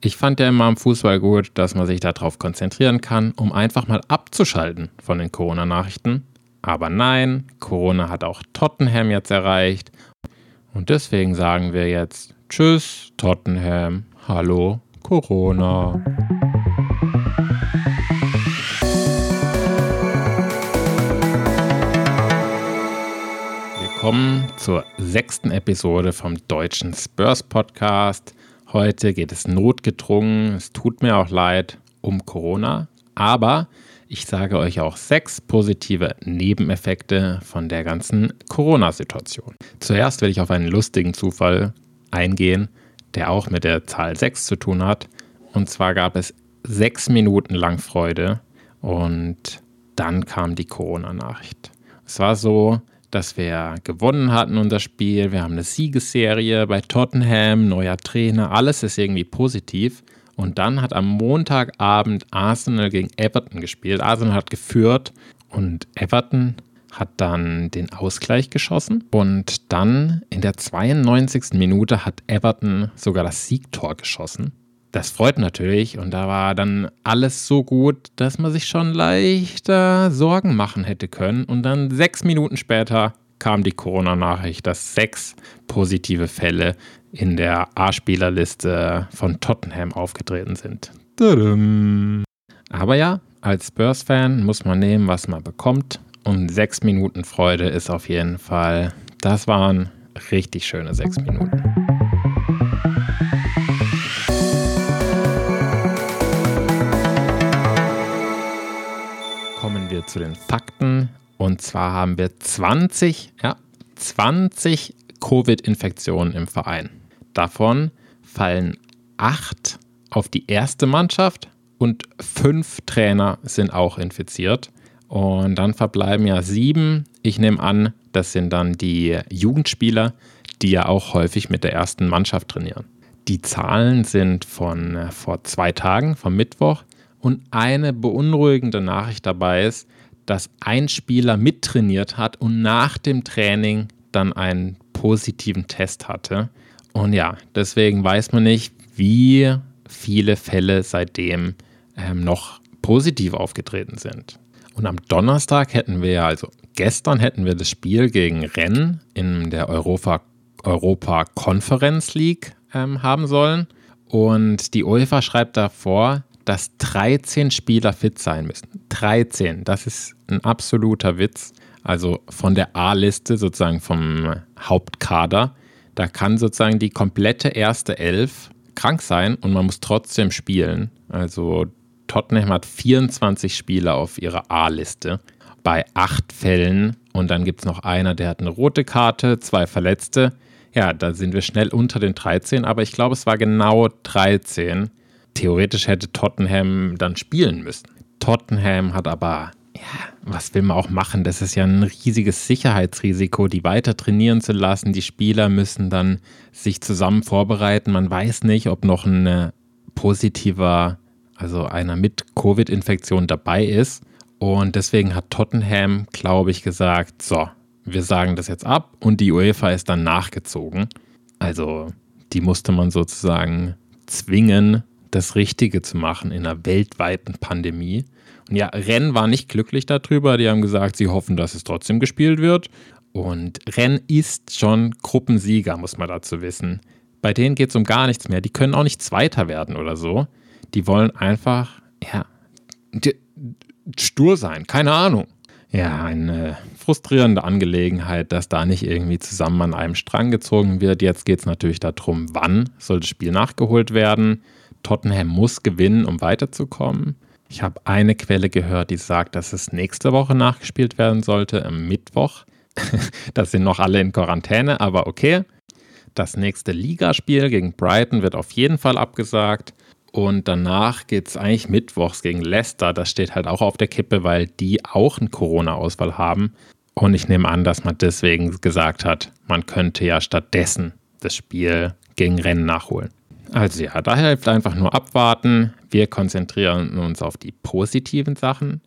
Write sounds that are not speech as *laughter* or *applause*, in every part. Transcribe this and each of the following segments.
Ich fand ja immer am Fußball gut, dass man sich darauf konzentrieren kann, um einfach mal abzuschalten von den Corona-Nachrichten. Aber nein, Corona hat auch Tottenham jetzt erreicht. Und deswegen sagen wir jetzt Tschüss, Tottenham. Hallo, Corona. Willkommen zur sechsten Episode vom deutschen Spurs Podcast. Heute geht es notgedrungen, es tut mir auch leid, um Corona. Aber ich sage euch auch sechs positive Nebeneffekte von der ganzen Corona-Situation. Zuerst will ich auf einen lustigen Zufall eingehen, der auch mit der Zahl 6 zu tun hat. Und zwar gab es sechs Minuten lang Freude und dann kam die Corona-Nachricht. Es war so, dass wir gewonnen hatten unser Spiel. Wir haben eine Siegesserie bei Tottenham, neuer Trainer, alles ist irgendwie positiv. Und dann hat am Montagabend Arsenal gegen Everton gespielt. Arsenal hat geführt und Everton hat dann den Ausgleich geschossen. Und dann in der 92. Minute hat Everton sogar das Siegtor geschossen. Das freut natürlich und da war dann alles so gut, dass man sich schon leichter Sorgen machen hätte können. Und dann sechs Minuten später kam die Corona-Nachricht, dass sechs positive Fälle in der A-Spielerliste von Tottenham aufgetreten sind. Aber ja, als Spurs-Fan muss man nehmen, was man bekommt. Und sechs Minuten Freude ist auf jeden Fall, das waren richtig schöne sechs Minuten. Zu den Fakten. Und zwar haben wir 20, ja, 20 Covid-Infektionen im Verein. Davon fallen acht auf die erste Mannschaft und fünf Trainer sind auch infiziert. Und dann verbleiben ja sieben. Ich nehme an, das sind dann die Jugendspieler, die ja auch häufig mit der ersten Mannschaft trainieren. Die Zahlen sind von äh, vor zwei Tagen, vom Mittwoch. Und eine beunruhigende Nachricht dabei ist, dass ein Spieler mittrainiert hat und nach dem Training dann einen positiven Test hatte. Und ja, deswegen weiß man nicht, wie viele Fälle seitdem ähm, noch positiv aufgetreten sind. Und am Donnerstag hätten wir, also gestern hätten wir das Spiel gegen Rennes in der Europa, Europa Conference League ähm, haben sollen. Und die UEFA schreibt davor, dass 13 Spieler fit sein müssen. 13, das ist ein absoluter Witz. Also von der A-Liste, sozusagen vom Hauptkader, da kann sozusagen die komplette erste Elf krank sein und man muss trotzdem spielen. Also Tottenham hat 24 Spieler auf ihrer A-Liste bei acht Fällen und dann gibt es noch einer, der hat eine rote Karte, zwei Verletzte. Ja, da sind wir schnell unter den 13, aber ich glaube, es war genau 13. Theoretisch hätte Tottenham dann spielen müssen. Tottenham hat aber, ja, was will man auch machen? Das ist ja ein riesiges Sicherheitsrisiko, die weiter trainieren zu lassen. Die Spieler müssen dann sich zusammen vorbereiten. Man weiß nicht, ob noch ein positiver also einer mit Covid-Infektion dabei ist. Und deswegen hat Tottenham, glaube ich, gesagt, so, wir sagen das jetzt ab und die UEFA ist dann nachgezogen. Also die musste man sozusagen zwingen, das Richtige zu machen in einer weltweiten Pandemie. Und ja, Rennes war nicht glücklich darüber. Die haben gesagt, sie hoffen, dass es trotzdem gespielt wird. Und Rennes ist schon Gruppensieger, muss man dazu wissen. Bei denen geht es um gar nichts mehr. Die können auch nicht Zweiter werden oder so. Die wollen einfach, ja, stur sein, keine Ahnung. Ja, eine frustrierende Angelegenheit, dass da nicht irgendwie zusammen an einem Strang gezogen wird. Jetzt geht es natürlich darum, wann soll das Spiel nachgeholt werden. Tottenham muss gewinnen, um weiterzukommen. Ich habe eine Quelle gehört, die sagt, dass es nächste Woche nachgespielt werden sollte, am Mittwoch. *laughs* das sind noch alle in Quarantäne, aber okay. Das nächste Ligaspiel gegen Brighton wird auf jeden Fall abgesagt. Und danach geht es eigentlich mittwochs gegen Leicester. Das steht halt auch auf der Kippe, weil die auch einen Corona-Ausfall haben. Und ich nehme an, dass man deswegen gesagt hat, man könnte ja stattdessen das Spiel gegen Rennen nachholen. Also ja, da hilft einfach nur abwarten. Wir konzentrieren uns auf die positiven Sachen.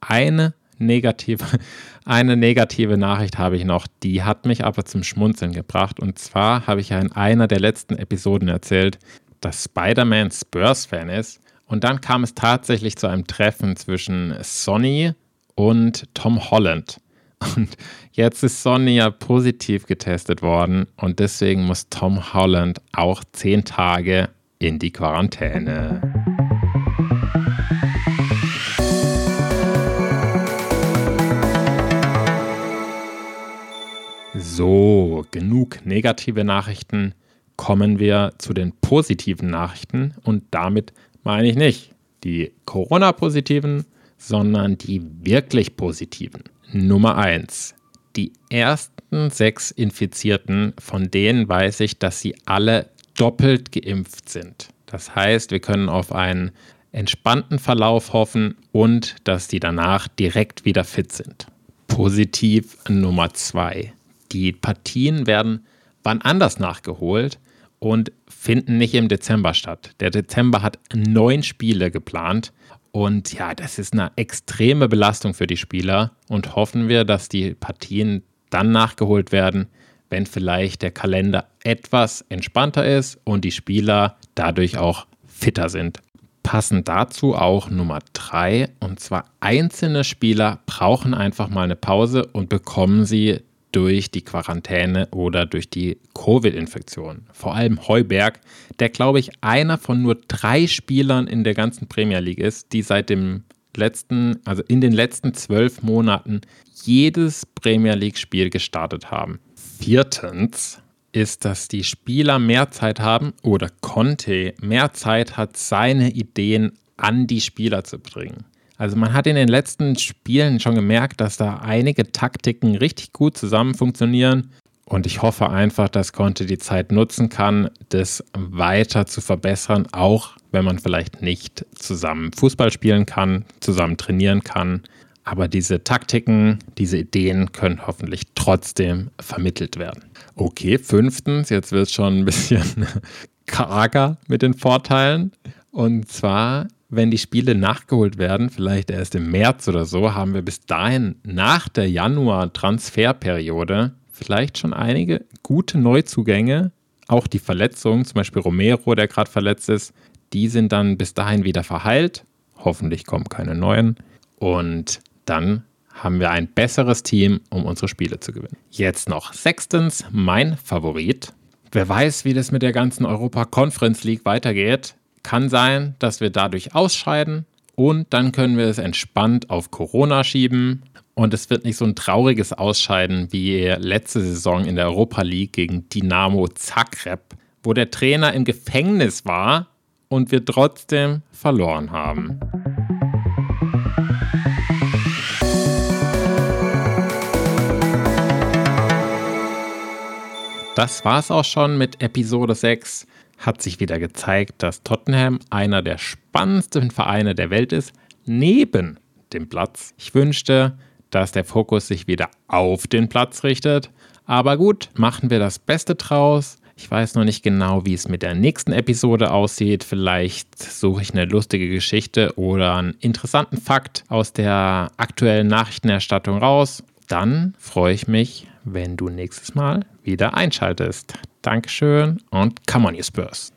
Eine negative, *laughs* eine negative Nachricht habe ich noch, die hat mich aber zum Schmunzeln gebracht. Und zwar habe ich ja in einer der letzten Episoden erzählt, dass Spider-Man Spurs-Fan ist. Und dann kam es tatsächlich zu einem Treffen zwischen Sonny und Tom Holland. Und jetzt ist Sonny ja positiv getestet worden und deswegen muss Tom Holland auch zehn Tage in die Quarantäne. So, genug negative Nachrichten. Kommen wir zu den positiven Nachrichten und damit meine ich nicht die Corona-positiven, sondern die wirklich positiven. Nummer 1. Die ersten sechs Infizierten, von denen weiß ich, dass sie alle doppelt geimpft sind. Das heißt, wir können auf einen entspannten Verlauf hoffen und dass die danach direkt wieder fit sind. Positiv Nummer 2. Die Partien werden wann anders nachgeholt und finden nicht im Dezember statt. Der Dezember hat neun Spiele geplant und ja, das ist eine extreme Belastung für die Spieler und hoffen wir, dass die Partien dann nachgeholt werden, wenn vielleicht der Kalender etwas entspannter ist und die Spieler dadurch auch fitter sind. Passend dazu auch Nummer drei und zwar einzelne Spieler brauchen einfach mal eine Pause und bekommen sie durch die Quarantäne oder durch die Covid-Infektion. Vor allem Heuberg, der glaube ich einer von nur drei Spielern in der ganzen Premier League ist, die seit dem letzten, also in den letzten zwölf Monaten jedes Premier League-Spiel gestartet haben. Viertens ist, dass die Spieler mehr Zeit haben oder Conte mehr Zeit hat, seine Ideen an die Spieler zu bringen. Also man hat in den letzten Spielen schon gemerkt, dass da einige Taktiken richtig gut zusammen funktionieren. Und ich hoffe einfach, dass Conte die Zeit nutzen kann, das weiter zu verbessern, auch wenn man vielleicht nicht zusammen Fußball spielen kann, zusammen trainieren kann. Aber diese Taktiken, diese Ideen können hoffentlich trotzdem vermittelt werden. Okay, fünftens, jetzt wird es schon ein bisschen *laughs* karger mit den Vorteilen. Und zwar wenn die Spiele nachgeholt werden, vielleicht erst im März oder so, haben wir bis dahin nach der Januar-Transferperiode vielleicht schon einige gute Neuzugänge. Auch die Verletzungen, zum Beispiel Romero, der gerade verletzt ist, die sind dann bis dahin wieder verheilt. Hoffentlich kommen keine neuen. Und dann haben wir ein besseres Team, um unsere Spiele zu gewinnen. Jetzt noch sechstens, mein Favorit. Wer weiß, wie das mit der ganzen Europa Conference League weitergeht. Kann sein, dass wir dadurch ausscheiden und dann können wir es entspannt auf Corona schieben und es wird nicht so ein trauriges Ausscheiden wie letzte Saison in der Europa League gegen Dynamo Zagreb, wo der Trainer im Gefängnis war und wir trotzdem verloren haben. Das war's auch schon mit Episode 6 hat sich wieder gezeigt, dass Tottenham einer der spannendsten Vereine der Welt ist, neben dem Platz. Ich wünschte, dass der Fokus sich wieder auf den Platz richtet. Aber gut, machen wir das Beste draus. Ich weiß noch nicht genau, wie es mit der nächsten Episode aussieht. Vielleicht suche ich eine lustige Geschichte oder einen interessanten Fakt aus der aktuellen Nachrichtenerstattung raus. Dann freue ich mich, wenn du nächstes Mal wieder einschaltest. Dankeschön und come on, you Spurs.